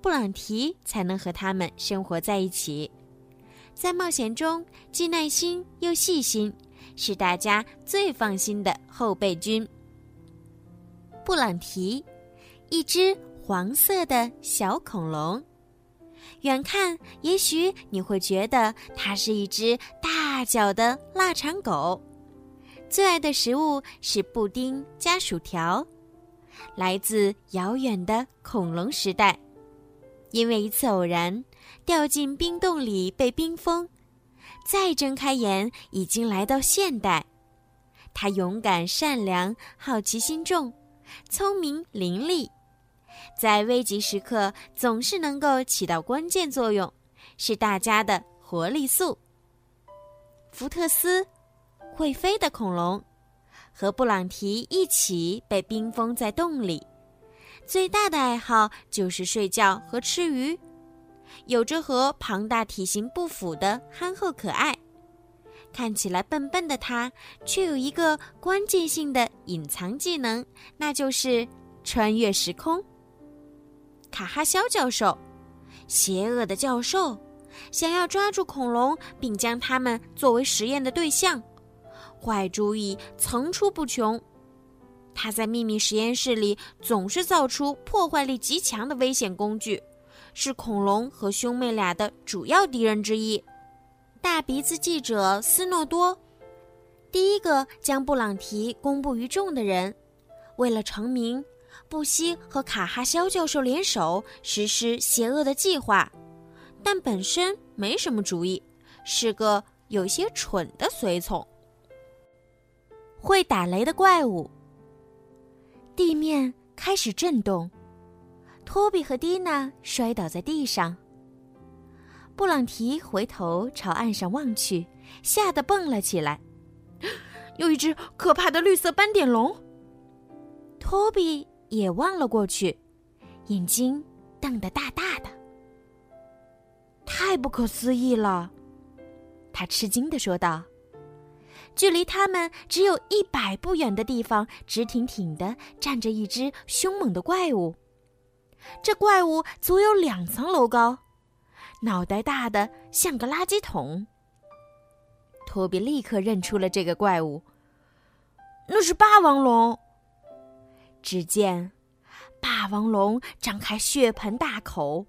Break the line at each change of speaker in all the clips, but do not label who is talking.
布朗提才能和他们生活在一起，在冒险中既耐心又细心，是大家最放心的后备军。布朗提，一只黄色的小恐龙，远看也许你会觉得它是一只大脚的腊肠狗，最爱的食物是布丁加薯条，来自遥远的恐龙时代。因为一次偶然，掉进冰洞里被冰封，再睁开眼，已经来到现代。他勇敢、善良、好奇心重，聪明伶俐，在危急时刻总是能够起到关键作用，是大家的活力素。福特斯，会飞的恐龙，和布朗提一起被冰封在洞里。最大的爱好就是睡觉和吃鱼，有着和庞大体型不符的憨厚可爱。看起来笨笨的他，却有一个关键性的隐藏技能，那就是穿越时空。卡哈肖教授，邪恶的教授，想要抓住恐龙并将它们作为实验的对象，坏主意层出不穷。他在秘密实验室里总是造出破坏力极强的危险工具，是恐龙和兄妹俩的主要敌人之一。大鼻子记者斯诺多，第一个将布朗提公布于众的人，为了成名，不惜和卡哈肖教授联手实施邪恶的计划，但本身没什么主意，是个有些蠢的随从。会打雷的怪物。地面开始震动，托比和蒂娜摔倒在地上。布朗提回头朝岸上望去，吓得蹦了起来。有一只可怕的绿色斑点龙。托比也望了过去，眼睛瞪得大大的。太不可思议了，他吃惊的说道。距离他们只有一百步远的地方，直挺挺的站着一只凶猛的怪物。这怪物足有两层楼高，脑袋大的像个垃圾桶。托比立刻认出了这个怪物，那是霸王龙。只见霸王龙张开血盆大口。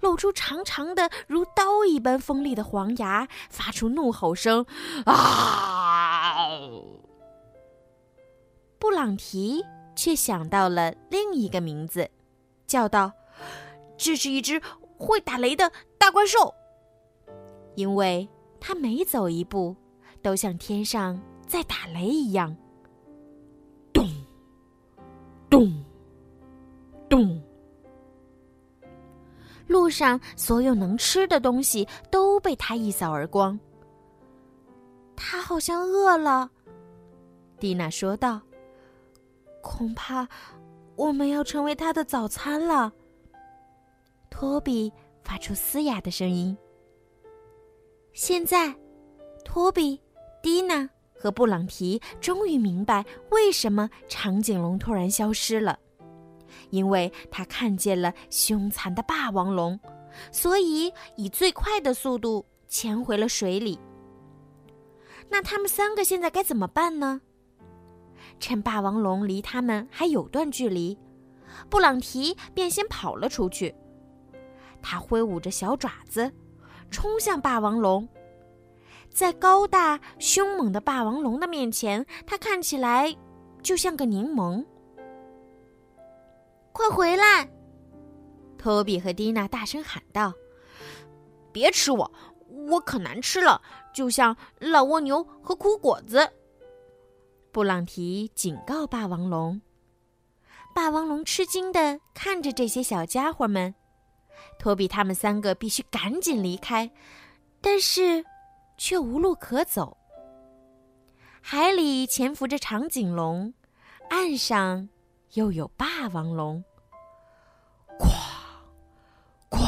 露出长长的如刀一般锋利的黄牙，发出怒吼声：“啊！”布朗提却想到了另一个名字，叫道：“这是一只会打雷的大怪兽。”因为他每走一步，都像天上在打雷一样，咚，咚，咚。路上所有能吃的东西都被他一扫而光。他好像饿了，蒂娜说道。恐怕我们要成为他的早餐了。托比发出嘶哑的声音。现在，托比、蒂娜和布朗提终于明白为什么长颈龙突然消失了。因为他看见了凶残的霸王龙，所以以最快的速度潜回了水里。那他们三个现在该怎么办呢？趁霸王龙离他们还有段距离，布朗提便先跑了出去。他挥舞着小爪子，冲向霸王龙。在高大凶猛的霸王龙的面前，他看起来就像个柠檬。快回来！托比和蒂娜大声喊道：“
别吃我，我可难吃了，就像老蜗牛和苦果子。”
布朗提警告霸王龙。霸王龙吃惊的看着这些小家伙们，托比他们三个必须赶紧离开，但是却无路可走。海里潜伏着长颈龙，岸上又有霸王龙。
哐，哐，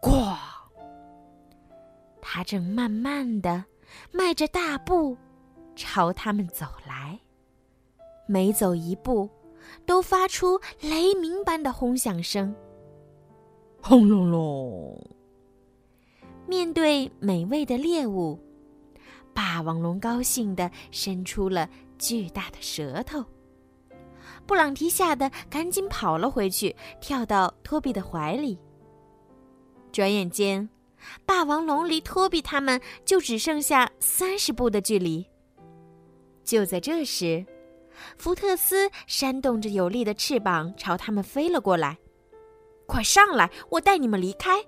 哐！
他正慢慢的迈着大步朝他们走来，每走一步。都发出雷鸣般的轰响声，
轰隆隆！
面对美味的猎物，霸王龙高兴的伸出了巨大的舌头。布朗提吓得赶紧跑了回去，跳到托比的怀里。转眼间，霸王龙离托比他们就只剩下三十步的距离。就在这时，福特斯扇动着有力的翅膀朝他们飞了过来，“
快上来，我带你们离开！”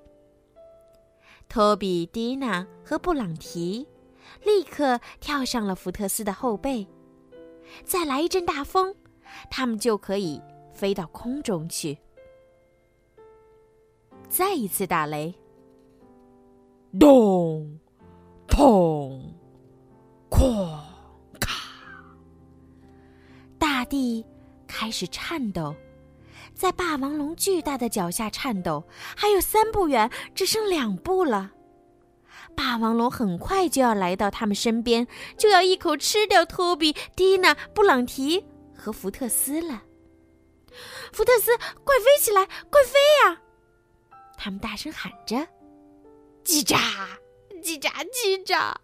托比、蒂娜和布朗提立刻跳上了福特斯的后背。再来一阵大风，他们就可以飞到空中去。再一次打雷，
咚，砰，哐。咔！
大地开始颤抖，在霸王龙巨大的脚下颤抖。还有三步远，只剩两步了。霸王龙很快就要来到他们身边，就要一口吃掉托比、蒂娜、布朗提和福特斯了。福特斯，快飞起来，快飞呀！他们大声喊着：“
叽喳，叽喳，叽喳！”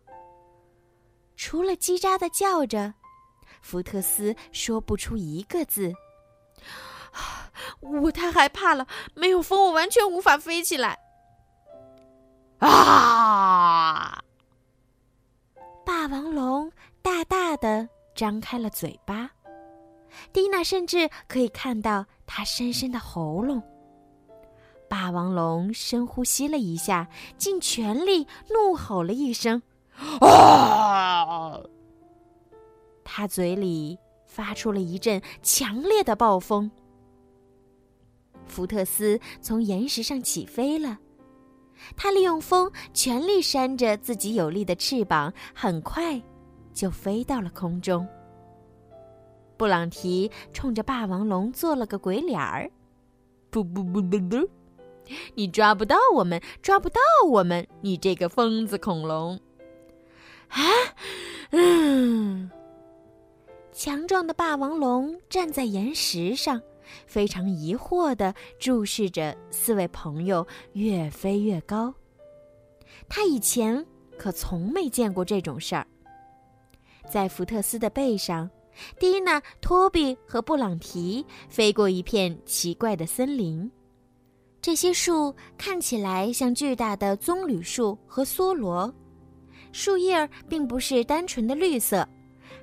除了叽喳的叫着。福特斯说不出一个字。
我太害怕了，没有风，我完全无法飞起来。
啊！霸王龙大大的张开了嘴巴，蒂娜甚至可以看到它深深的喉咙。霸王龙深呼吸了一下，尽全力怒吼了一声：“啊！”他嘴里发出了一阵强烈的暴风。福特斯从岩石上起飞了，他利用风全力扇着自己有力的翅膀，很快就飞到了空中。布朗提冲着霸王龙做了个鬼脸儿：“
不不不不不，你抓不到我们，抓不到我们，你这个疯子恐龙！”
啊，嗯。强壮的霸王龙站在岩石上，非常疑惑地注视着四位朋友越飞越高。他以前可从没见过这种事儿。在福特斯的背上，蒂娜、托比和布朗提飞过一片奇怪的森林。这些树看起来像巨大的棕榈树和梭罗，树叶并不是单纯的绿色。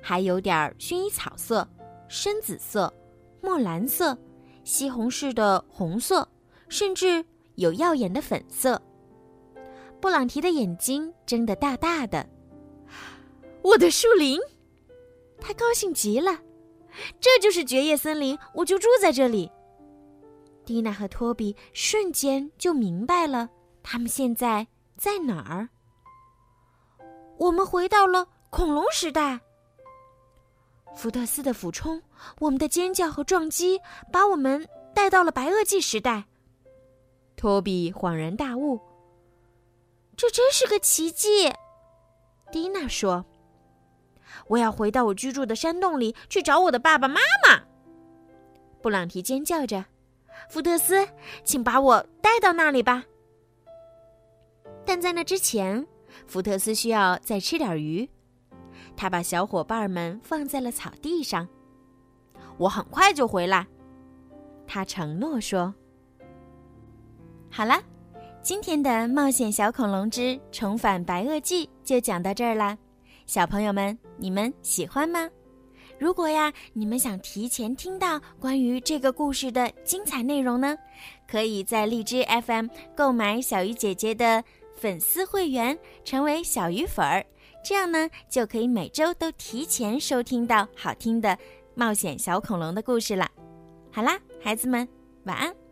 还有点薰衣草色、深紫色、墨蓝色、西红柿的红色，甚至有耀眼的粉色。布朗提的眼睛睁得大大的。
我的树林，
他高兴极了。这就是绝夜森林，我就住在这里。蒂娜和托比瞬间就明白了，他们现在在哪儿。我们回到了恐龙时代。福特斯的俯冲，我们的尖叫和撞击，把我们带到了白垩纪时代。托比恍然大悟：“这真是个奇迹。”蒂娜说：“我要回到我居住的山洞里去找我的爸爸妈妈。”布朗提尖叫着：“福特斯，请把我带到那里吧！”但在那之前，福特斯需要再吃点鱼。他把小伙伴们放在了草地上。我很快就回来，他承诺说。好啦，今天的《冒险小恐龙之重返白垩纪》就讲到这儿啦。小朋友们，你们喜欢吗？如果呀，你们想提前听到关于这个故事的精彩内容呢，可以在荔枝 FM 购买小鱼姐姐的粉丝会员，成为小鱼粉儿，这样呢，就可以每周都提前收听到好听的冒险小恐龙的故事了。好啦，孩子们，晚安。